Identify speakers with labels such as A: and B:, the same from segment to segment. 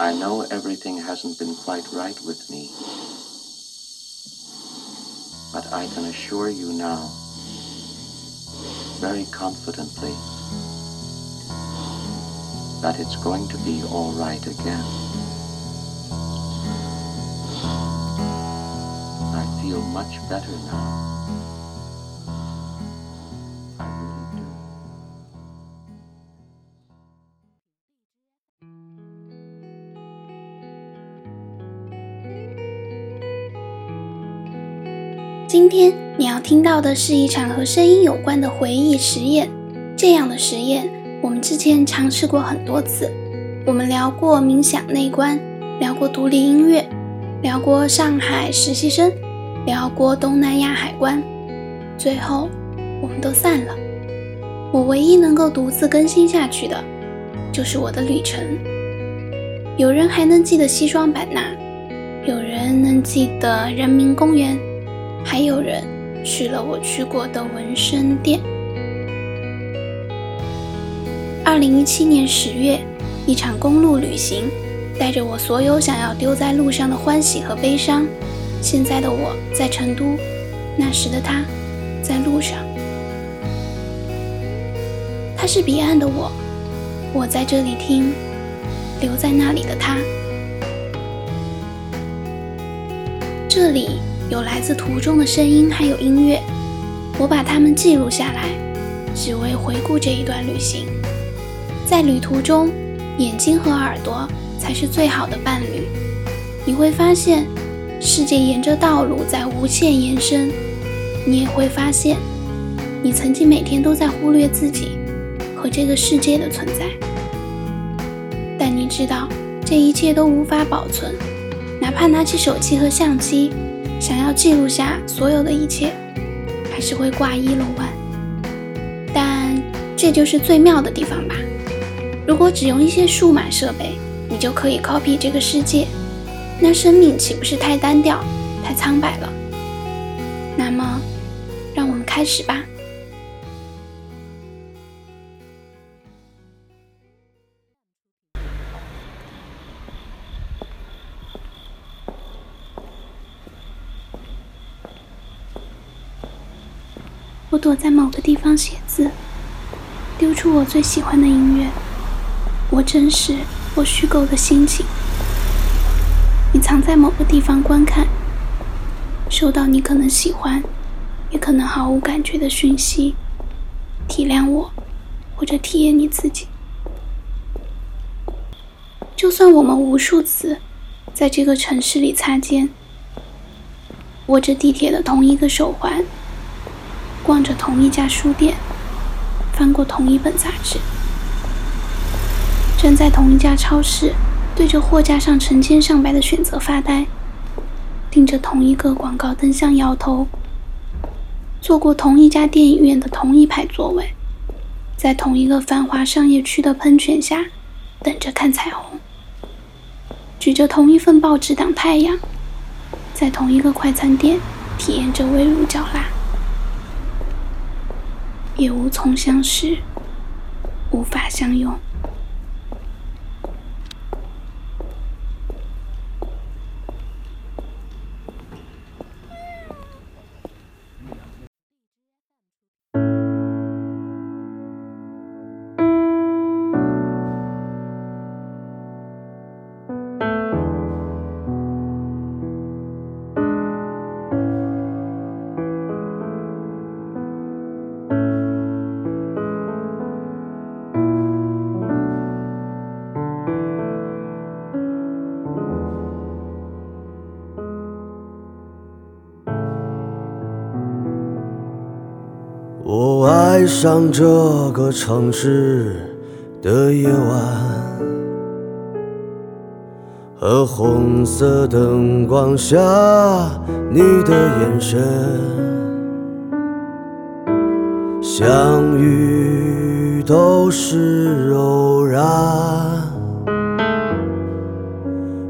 A: I know everything hasn't been quite right with me, but I can assure you now, very confidently, that it's going to be all right again. I feel much better now.
B: 今天你要听到的是一场和声音有关的回忆实验。这样的实验，我们之前尝试过很多次。我们聊过冥想内观，聊过独立音乐，聊过上海实习生，聊过东南亚海关，最后我们都散了。我唯一能够独自更新下去的，就是我的旅程。有人还能记得西双版纳，有人能记得人民公园。还有人去了我去过的纹身店。二零一七年十月，一场公路旅行，带着我所有想要丢在路上的欢喜和悲伤。现在的我在成都，那时的他在路上。他是彼岸的我，我在这里听，留在那里的他。这里。有来自途中的声音，还有音乐，我把它们记录下来，只为回顾这一段旅行。在旅途中，眼睛和耳朵才是最好的伴侣。你会发现，世界沿着道路在无限延伸；你也会发现，你曾经每天都在忽略自己和这个世界的存在。但你知道，这一切都无法保存，哪怕拿起手机和相机。想要记录下所有的一切，还是会挂一楼万。但这就是最妙的地方吧。如果只用一些数码设备，你就可以 copy 这个世界，那生命岂不是太单调、太苍白了？那么，让我们开始吧。躲在某个地方写字，丢出我最喜欢的音乐，我真实我虚构的心情。你藏在某个地方观看，收到你可能喜欢，也可能毫无感觉的讯息，体谅我，或者体验你自己。就算我们无数次在这个城市里擦肩，握着地铁的同一个手环。逛着同一家书店，翻过同一本杂志，站在同一家超市，对着货架上成千上百的选择发呆，盯着同一个广告灯箱摇头，坐过同一家电影院的同一排座位，在同一个繁华商业区的喷泉下等着看彩虹，举着同一份报纸挡太阳，在同一个快餐店体验着微乳嚼蜡。也无从相识，无法相拥。
C: 上这个城市的夜晚，和红色灯光下你的眼神，相遇都是偶然，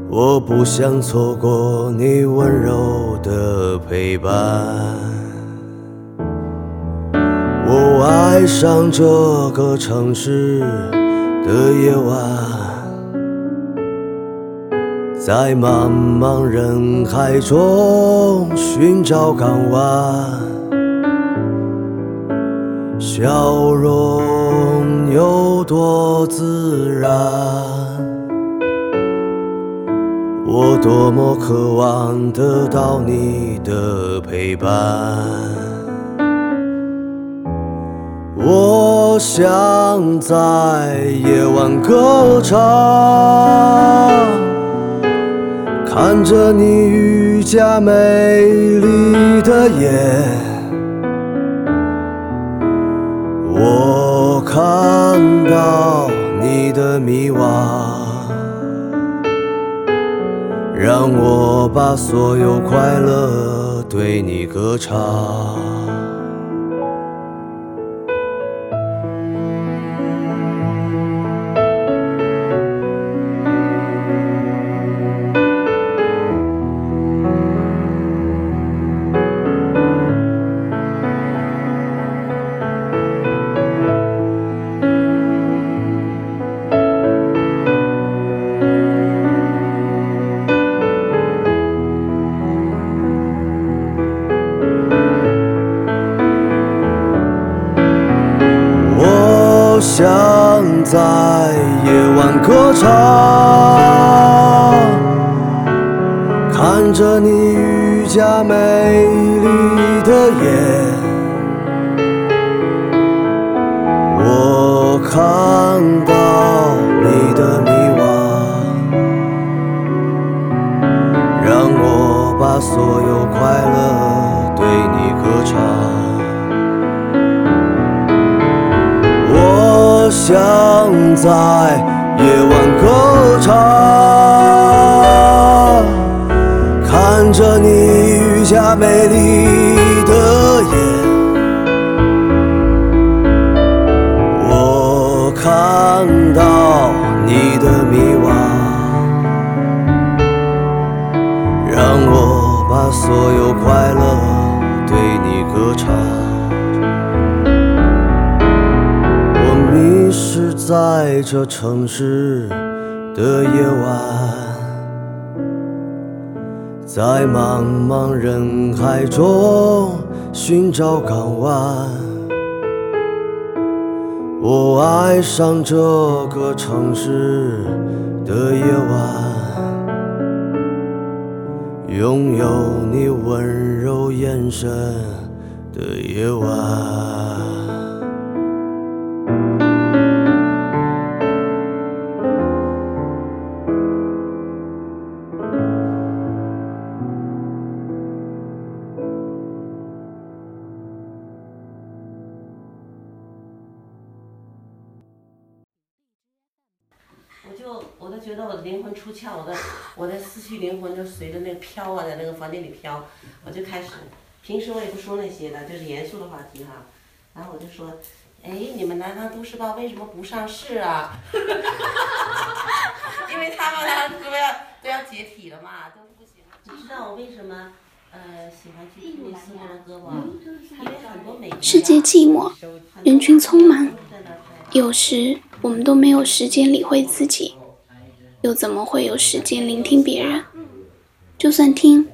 C: 我不想错过你温柔的陪伴。爱上这个城市的夜晚，在茫茫人海中寻找港湾，笑容有多自然。我多么渴望得到你的陪伴，我想在夜晚歌唱，看着你愈加美丽的眼，我看到你的迷惘。让我把所有快乐对你歌唱。在夜晚歌唱，看着你愈加美丽的眼，我看到你的迷惘，让我把所有快乐对你歌唱。想在夜晚歌唱，看着你愈加美丽的眼，我看到你的迷惘，让我把所有快乐在这城市的夜晚，在茫茫人海中寻找港湾。我爱上这个城市的夜晚，拥有你温柔眼神的夜晚。
D: 觉得我的灵魂出窍，我的我的思绪灵魂就随着那个飘啊，在那个房间里飘，我就开始，平时我也不说那些的，就是严肃的话题哈，然后我就说，哎，你们南方都市报为什么不上市啊？因为他们呢都要都要解体了嘛，都不行。你知道我为什么呃喜欢去听那斯摩的歌吗？因为很多美
B: 世界寂寞，人群匆忙，有时我们都没有时间理会自己，又怎么会有时间聆听别人？就算听，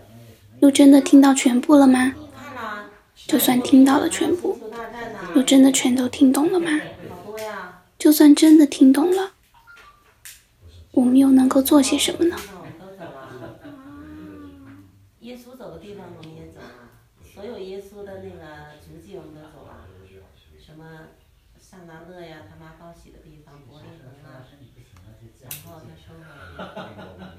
B: 又真的听到全部了吗？就算听到了全部，又真的全都听懂了吗？就算真的听懂了，我们又能够做些什么呢？
D: 耶稣走的地方我们也走，所有耶稣的那个足迹我们都走了，什么上达勒呀、他妈报喜的
E: なるほど。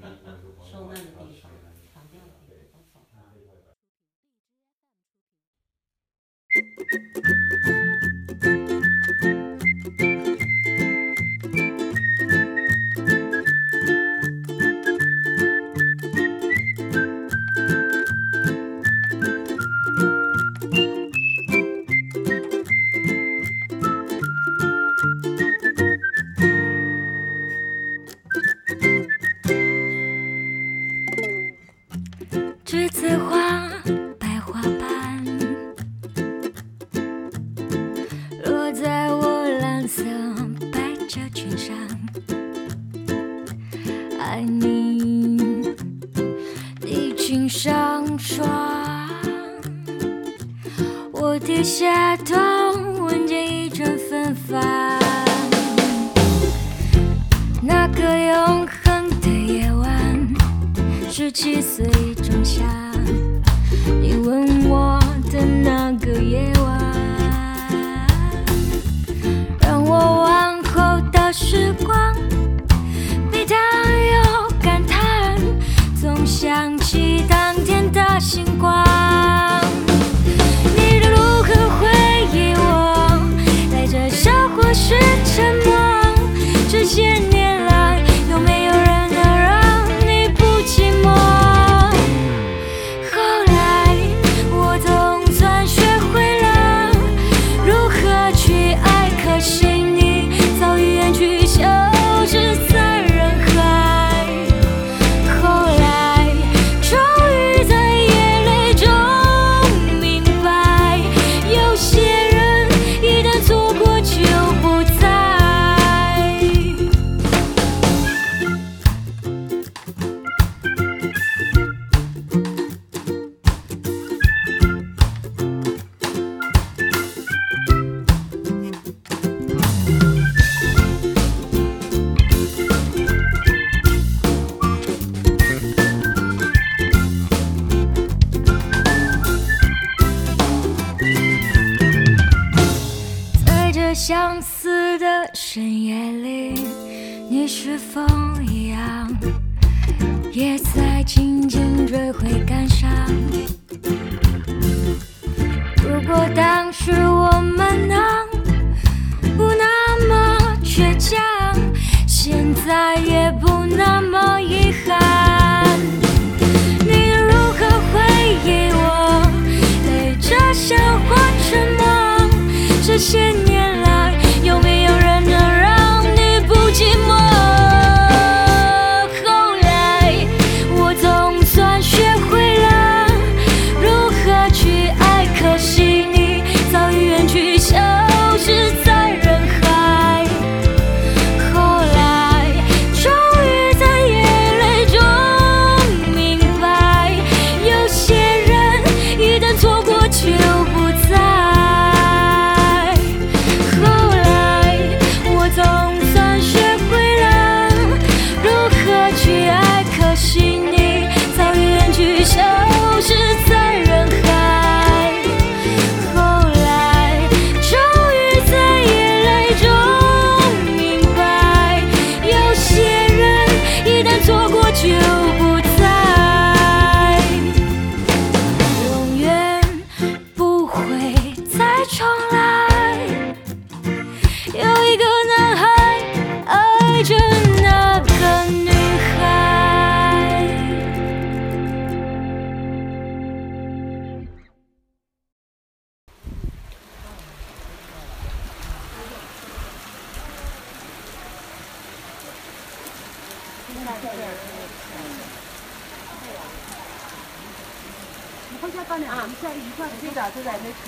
E: 那个永恒的夜晚，十七岁仲夏，你吻我的那个夜晚，让我往后的时光。每当有感叹，总想起当天的星光。你如何回忆我？带着笑或是沉默？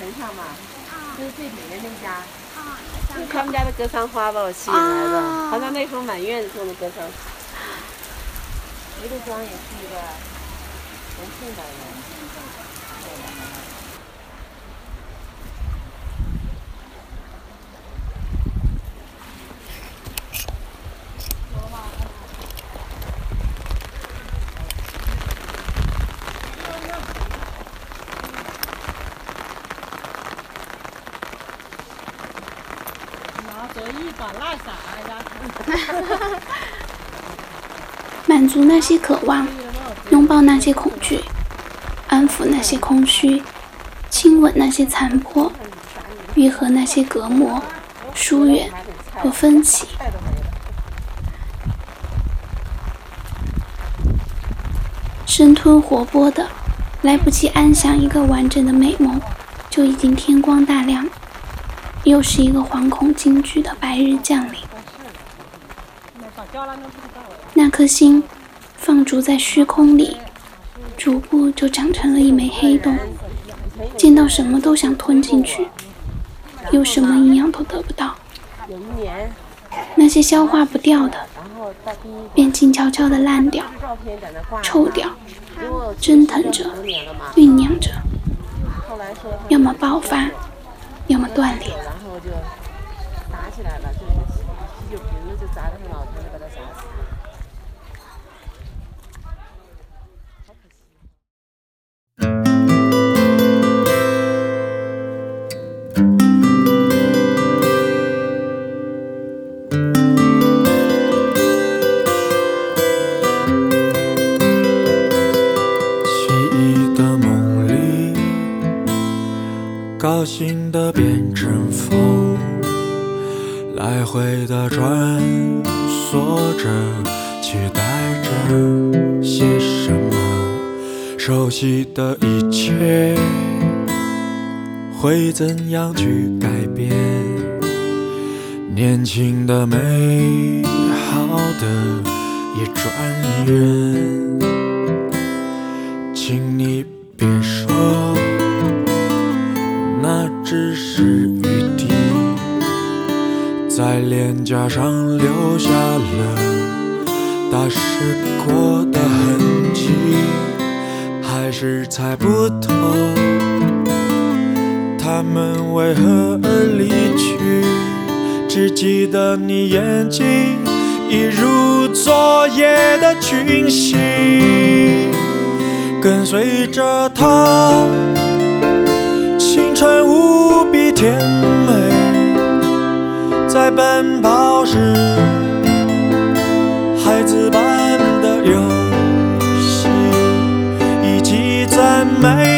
D: 城上嘛，就是最里面那家，就是他们家的格桑花把我吸引来的，好像那时候满院子种的格桑。一路庄也是一个重庆的人。
B: 满足那些渴望，拥抱那些恐惧，安抚那些空虚，亲吻那些残破，愈合那些隔膜、疏远和分歧。生吞活剥的，来不及安享一个完整的美梦，就已经天光大亮，又是一个惶恐惊惧的白日降临。那颗心放逐在虚空里，逐步就长成了一枚黑洞，见到什么都想吞进去，又什么营养都得不到。那些消化不掉的，便静悄悄地烂掉、臭掉，蒸腾着，酝酿着，要么爆发，要么断裂。
D: 然后就打起来了，就是啤酒瓶子就砸得很老疼，就把他砸死。
F: 的一切会怎样去改变？年轻的、美好的也转眼。请你别说，那只是雨滴，在脸颊上留下了打湿过的痕迹，还是猜不透他们为何而离去，只记得你眼睛一如昨夜的群星。跟随着他，青春无比甜美，在奔跑时，孩子般起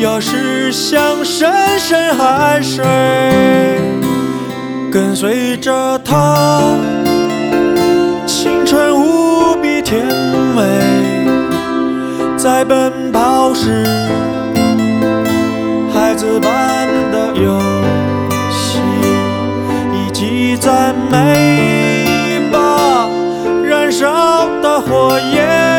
F: 岩，有时像深深海水。跟随着他，青春无比甜美，在奔跑时，孩子般的游戏，一起赞美吧，燃烧的火焰，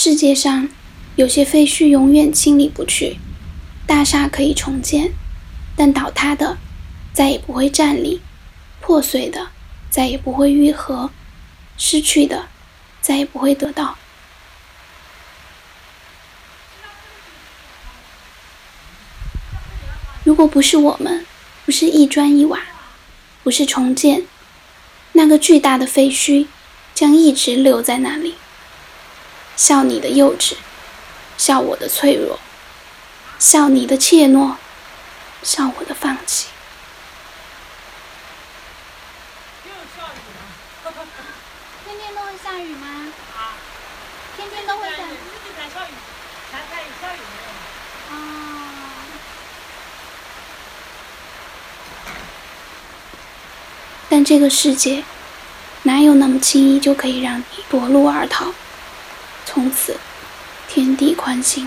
B: 世界上有些废墟永远清理不去，大厦可以重建，但倒塌的再也不会站立，破碎的再也不会愈合，失去的再也不会得到。如果不是我们，不是一砖一瓦，不是重建，那个巨大的废墟将一直留在那里，笑你的幼稚，笑我的脆弱，笑你的怯懦，笑我的放弃。
G: 天天都会下雨吗？啊，天天都会下雨。哦。
B: 但这个世界，哪有那么轻易就可以让你夺路而逃？从此，天地宽心。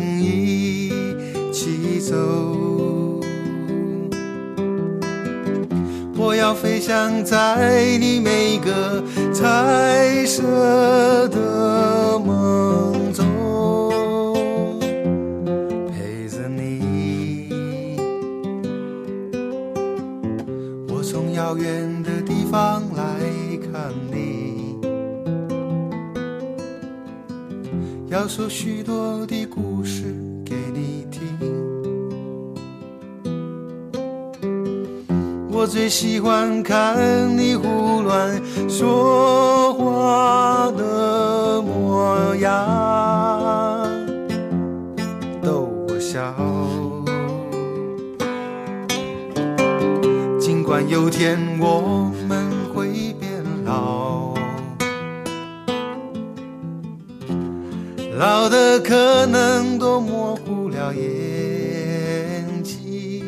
H: 们一起走。我要飞翔在你每个彩色的梦中，陪着你。我从遥远的地方来看你，要说许多的故事给你听。我最喜欢看你胡乱说话的模样，逗我笑。尽管有天我老的可能都模糊了眼睛，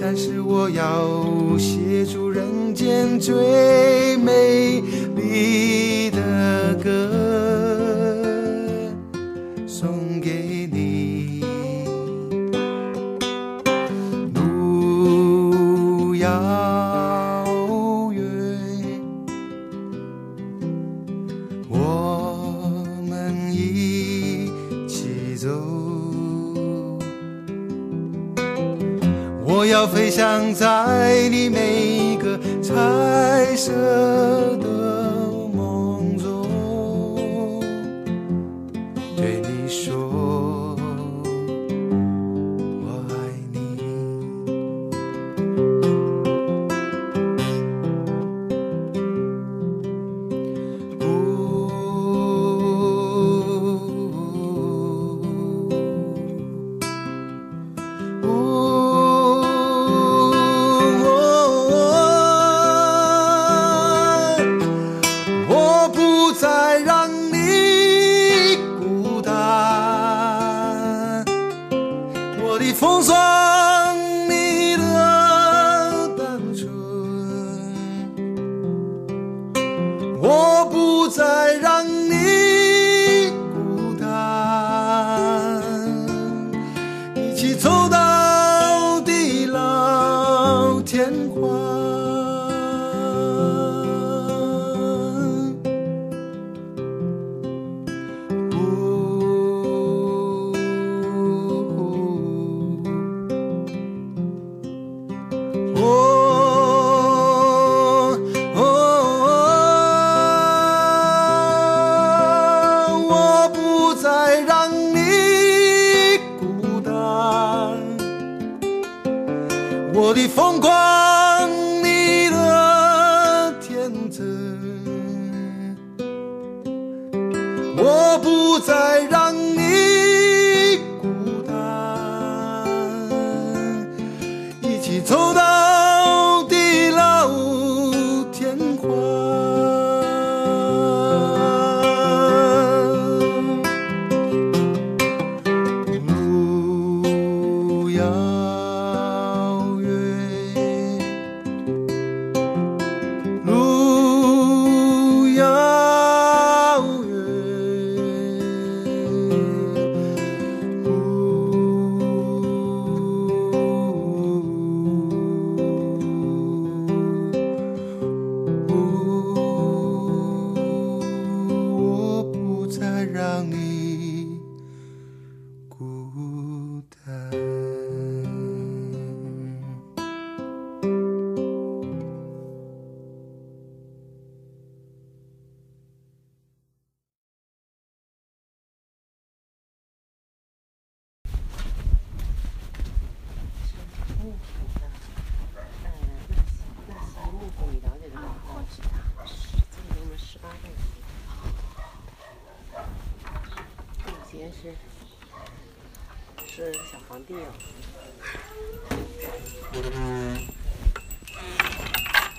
H: 但是我要写出人间最美丽的歌，彩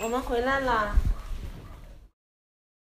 D: 我们回来了。